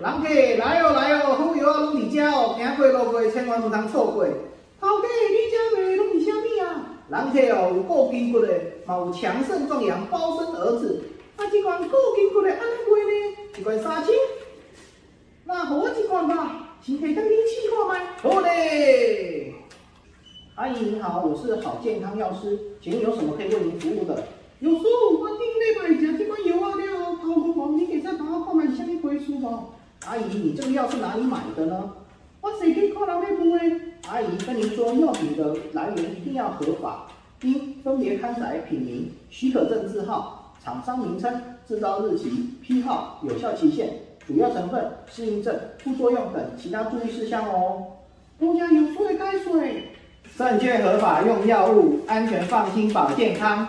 人客来哦来哦，好药啊拢伫遮哦，行过路过千万唔通错过。头家，你遮卖拢是啥物啊？人客哦，有够筋骨的，嘛有强肾壮阳、包生儿子。啊，这款够筋骨的，安尼卖呢？一罐三千。那给我一罐吧，身体更年轻化吗？好嘞。阿姨您好，我是好健康药师，请问有什么可以为您服务的？有时候我顶礼拜食这款药啊了，头昏昏，你可以再帮我看买什么回数吗？阿姨，你这个药是哪里买的呢？我谁可以看人内部诶？阿姨跟您说，药品的来源一定要合法，应分别刊载品名、许可证字号、厂商名称、制造日期、批号、有效期限、主要成分、适应症、副作用等其他注意事项哦。国家有税该税。证券合法用药物，安全放心保健康。